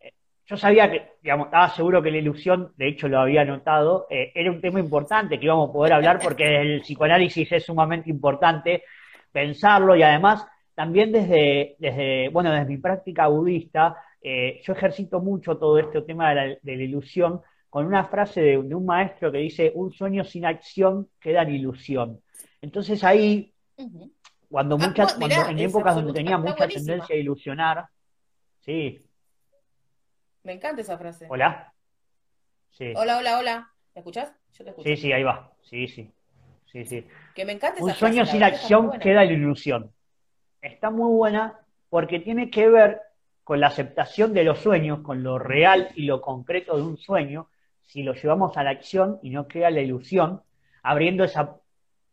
eh, yo sabía que, digamos, estaba seguro que la ilusión, de hecho lo había notado, eh, era un tema importante que íbamos a poder hablar porque el psicoanálisis es sumamente importante pensarlo y además también desde, desde, bueno, desde mi práctica budista, eh, yo ejercito mucho todo este tema de la, ilusión con una frase de, un maestro que dice, un sueño sin acción queda en ilusión. Entonces ahí, cuando ah, muchas, en épocas donde tenía mucha tendencia a ilusionar, sí. Me encanta esa frase. Hola. Sí. Hola, hola, hola. ¿Me escuchás? Yo te escucho. Sí, sí, ahí va. Sí, sí. Sí, sí. Que me encanta Un sueño sin acción queda en ilusión está muy buena porque tiene que ver con la aceptación de los sueños, con lo real y lo concreto de un sueño, si lo llevamos a la acción y no queda la ilusión, abriendo, esa,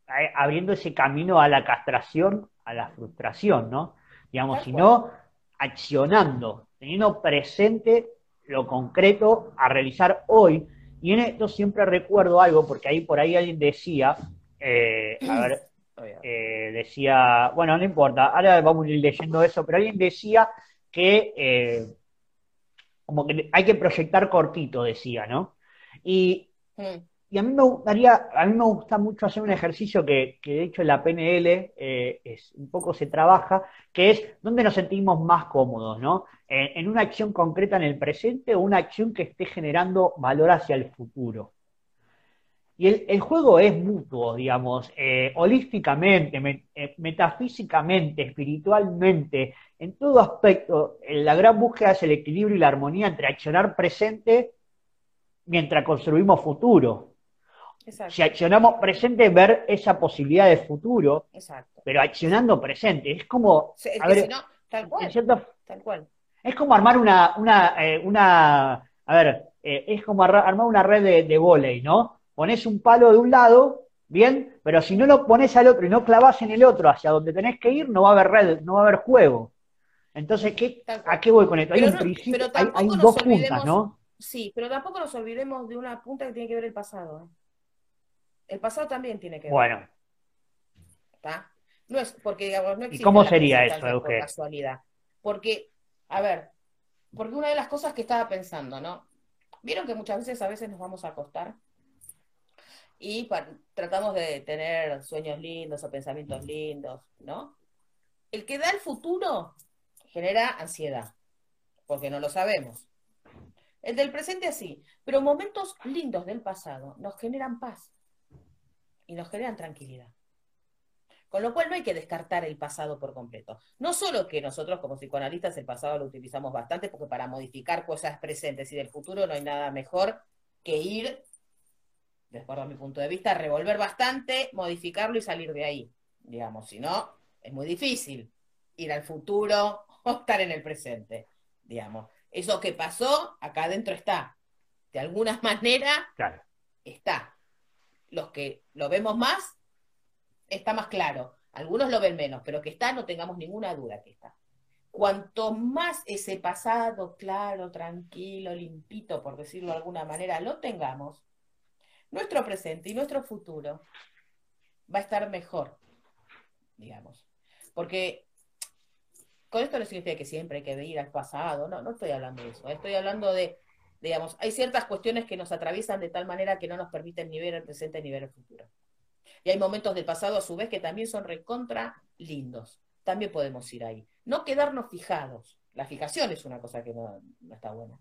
abriendo ese camino a la castración, a la frustración, ¿no? Digamos, sino accionando, teniendo presente lo concreto a realizar hoy. Y en esto siempre recuerdo algo, porque ahí por ahí alguien decía, eh, a ver, eh, decía, bueno, no importa, ahora vamos a ir leyendo eso, pero alguien decía que eh, como que hay que proyectar cortito, decía, ¿no? Y, mm. Y, a mí me gustaría, a mí me gusta mucho hacer un ejercicio que, que de hecho en la PNL eh, es, un poco se trabaja, que es dónde nos sentimos más cómodos, ¿no? en una acción concreta en el presente o una acción que esté generando valor hacia el futuro. Y el, juego es mutuo, digamos, eh, holísticamente, eh, metafísicamente, espiritualmente, en todo aspecto. La gran búsqueda es el equilibrio y la armonía entre accionar presente mientras construimos futuro. Si accionamos presente, ver esa posibilidad de futuro, pero accionando presente. Es como. tal cual. Es como armar una. una, eh, una a ver, es como armar una red de, de volei, ¿no? pones un palo de un lado, bien, pero si no lo pones al otro y no clavas en el otro hacia donde tenés que ir, no va a haber red, no va a haber juego. Entonces, ¿qué, ¿a qué voy con esto? Hay, un principio, hay, dos puntas, ¿no? Sí, pero tampoco nos olvidemos de una punta que tiene que ver el pasado. ¿eh? El pasado también tiene que ver. Bueno. ¿Está? No es porque, digamos, no existe ¿Y cómo sería eso, por casualidad. Porque, a ver, porque una de las cosas que estaba pensando, ¿no? Vieron que muchas veces a veces nos vamos a acostar y tratamos de tener sueños lindos o pensamientos lindos, ¿no? El que da el futuro genera ansiedad, porque no lo sabemos. El del presente sí, pero momentos lindos del pasado nos generan paz y nos generan tranquilidad. Con lo cual no hay que descartar el pasado por completo. No solo que nosotros como psicoanalistas el pasado lo utilizamos bastante, porque para modificar cosas presentes y del futuro no hay nada mejor que ir de acuerdo a mi punto de vista, revolver bastante, modificarlo y salir de ahí. Digamos, si no, es muy difícil ir al futuro o estar en el presente. Digamos, eso que pasó, acá adentro está. De alguna manera, está. Los que lo vemos más, está más claro. Algunos lo ven menos, pero que está, no tengamos ninguna duda que está. Cuanto más ese pasado claro, tranquilo, limpito, por decirlo de alguna manera, lo tengamos, nuestro presente y nuestro futuro va a estar mejor, digamos. Porque con esto no significa que siempre hay que ir al pasado, no, no estoy hablando de eso, estoy hablando de, digamos, hay ciertas cuestiones que nos atraviesan de tal manera que no nos permiten ni ver el presente ni ver el futuro. Y hay momentos del pasado a su vez que también son recontra lindos. También podemos ir ahí. No quedarnos fijados. La fijación es una cosa que no está buena.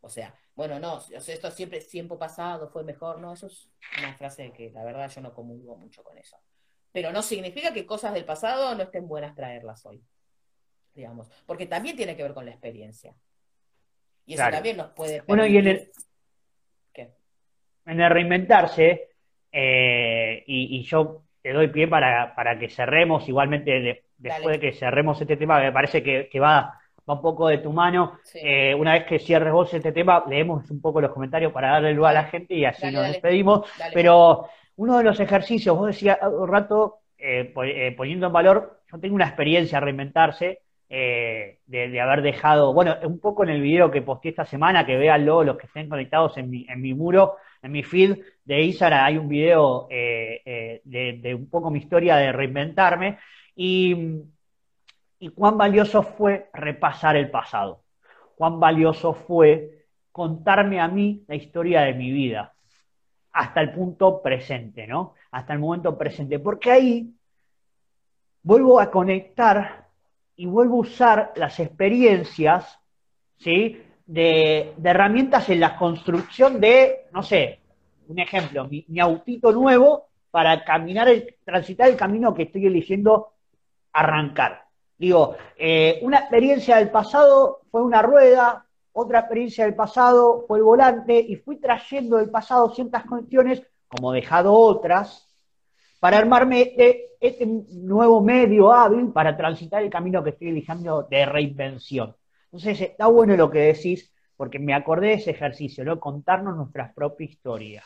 O sea, bueno, no, esto siempre, tiempo pasado fue mejor, no, eso es una frase que la verdad yo no comulgo mucho con eso. Pero no significa que cosas del pasado no estén buenas traerlas hoy, digamos, porque también tiene que ver con la experiencia. Y eso también nos puede... Bueno, y en el... ¿Qué? En el reinventarse, eh, y, yo te doy pie para, para que cerremos, igualmente después de que cerremos este tema, me parece que, que va un poco de tu mano. Eh, una vez que cierres vos este tema, leemos un poco los comentarios para darle lugar a la gente y así nos despedimos. Pero uno de los ejercicios, vos decías un rato, eh, poniendo en valor, yo tengo una experiencia a reinventarse. De, haber dejado, bueno, un poco en el video que posté esta semana, que véanlo los que estén conectados en mi, en mi muro, en mi feed de Isara, hay un video de, de, un poco mi historia de reinventarme. Y y cuán valioso fue repasar el pasado, cuán valioso fue contarme a mí la historia de mi vida, hasta el punto presente, ¿no? Hasta el momento presente, porque ahí vuelvo a conectar y vuelvo a usar las experiencias, ¿sí? De, herramientas en la construcción de, no sé, un ejemplo, mi, autito nuevo para caminar, transitar el camino que estoy eligiendo arrancar. Digo, eh, una experiencia del pasado fue una rueda, otra experiencia del pasado fue el volante, y fui trayendo del pasado ciertas cuestiones, como dejado otras, para armarme de este nuevo medio hábil para transitar el camino que estoy eligiendo de reinvención. Entonces, está bueno lo que decís, porque me acordé de ese ejercicio, ¿no? Contarnos nuestra propia historia.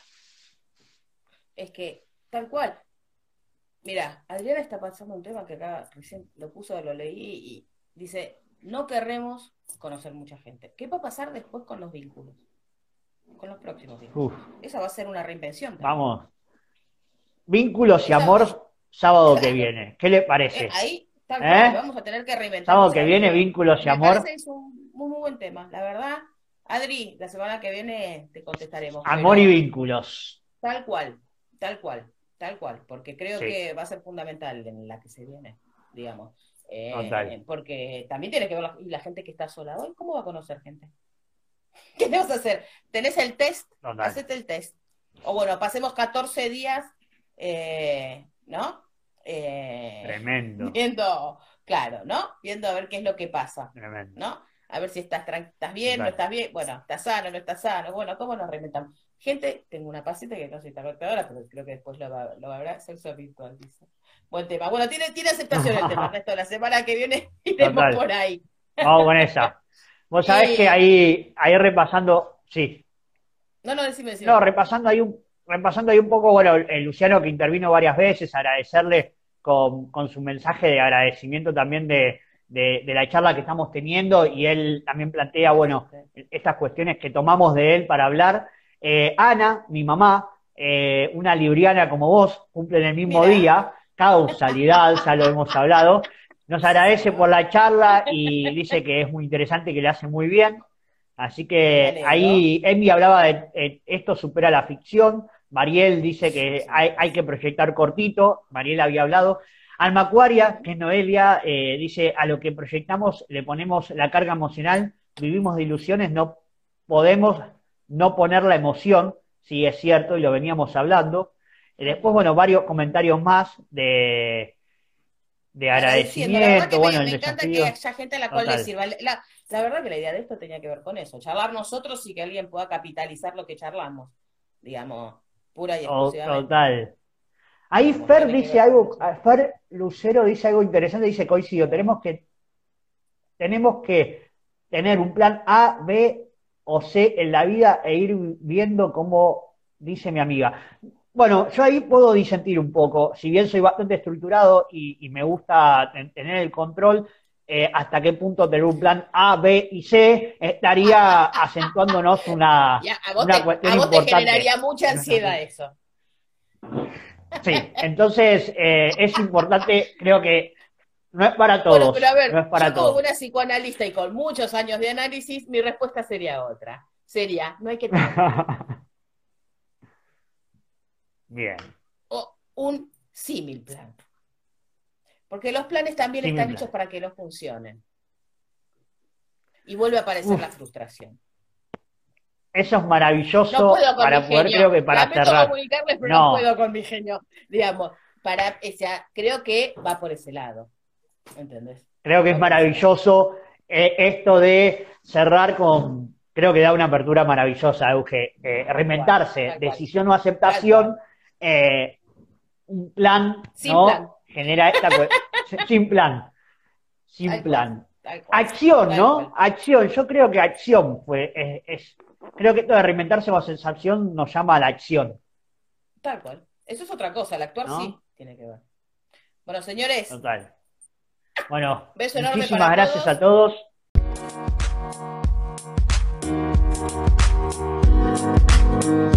Es que, tal cual, Mira, Adriana está pasando un tema que acá recién lo puso, lo leí y dice, no querremos conocer mucha gente. ¿Qué va a pasar después con los vínculos? Con los próximos vínculos. Esa va a ser una reinvención. Vamos. Vínculos y amor sábado que viene. ¿Qué le parece? Eh, ahí ¿Eh? vamos a tener que reinventar. Sábado que viene, vínculos y amor. es un muy, muy buen tema, la verdad. Adri, la semana que viene te contestaremos. Amor y vínculos. Tal cual, tal cual, tal cual, porque creo que va a ser fundamental en la que se viene, digamos. Eh, porque también tiene que ver la, y la gente que está sola hoy, ¿cómo va a conocer gente? ¿Qué te vas a hacer? ¿Tenés el test? Hacete el test. O bueno, pasemos 14 días, eh, ¿no? Eh, Tremendo. Viendo, claro, ¿no? Viendo a ver qué es lo que pasa. Tremendo. ¿No? A ver si estás, estás bien, no estás bien, bueno, estás sano, no estás sano, bueno, ¿cómo nos reinventamos? Gente, tengo una pasita que no está ahora, pero creo que después lo va, lo va a hablar, sexo virtual, dice. Buen tema. Bueno, tiene, tiene aceptación el tema, Ernesto. La semana que viene iremos por ahí. Vamos con esa. Vos sabés que ahí, ahí repasando, sí. No, no, decime, decime. No, repasando ahí un, repasando ahí un poco, bueno, el Luciano que intervino varias veces, agradecerle con, con su mensaje de agradecimiento también de, de, la charla que estamos teniendo y él también plantea, bueno, estas cuestiones que tomamos de él para hablar. Eh, Ana, mi mamá, eh, una libriana como vos, cumple en el mismo día, causalidad, ya lo hemos hablado. Nos agradece por la charla y dice que es muy interesante, que le hace muy bien. Así que ahí Emi hablaba de esto supera la ficción. Mariel dice que hay, que proyectar cortito. Mariel había hablado. Almacuaria, que es Noelia, eh, dice, a lo que proyectamos le ponemos la carga emocional, vivimos de ilusiones, no podemos no poner la emoción, si es cierto, y lo veníamos hablando. Después, bueno, varios comentarios más de, de agradecimiento. bueno, me, encanta que haya gente a la cual sirva. La, la, verdad que la idea de esto tenía que ver con eso, charlar nosotros y que alguien pueda capitalizar lo que charlamos, digamos, pura y exclusivamente. Total. Ahí Fer dice algo, Fer Lucero dice algo interesante, dice coincido, tenemos que, tenemos que tener un plan A, B o C en la vida e ir viendo cómo dice mi amiga. Bueno, yo ahí puedo disentir un poco, si bien soy bastante estructurado y, me gusta tener el control, eh, hasta qué punto tener un plan A, B y C estaría acentuándonos una, una cuestión a vos te generaría mucha ansiedad eso. Sí, entonces eh, es importante, creo que no es para todos. pero a ver, no es para yo como una psicoanalista y con muchos años de análisis, mi respuesta sería otra. Sería, no hay que Bien. O un símil plan. Porque los planes también están hechos para que no funcionen. Y vuelve a aparecer la frustración. Eso es maravilloso para poder, creo que para Lamento cerrar. comunicarles, pero no. puedo con mi genio. Digamos, para, o sea, creo que va por ese lado. ¿Entendés? Creo que es maravilloso eh, esto de cerrar con, creo que da una apertura maravillosa, Euge. Eh, reinventarse, decisión o aceptación, eh, un plan, ¿no? Genera esta sin plan, sin plan. acción, ¿no? Acción, yo creo que acción fue, es, creo que esto de reinventarse o sensación nos llama a la acción. Tal cual. Eso es otra cosa, el actuar sí tiene que ver. Bueno, señores. Total. Bueno, muchísimas gracias a todos. a todos.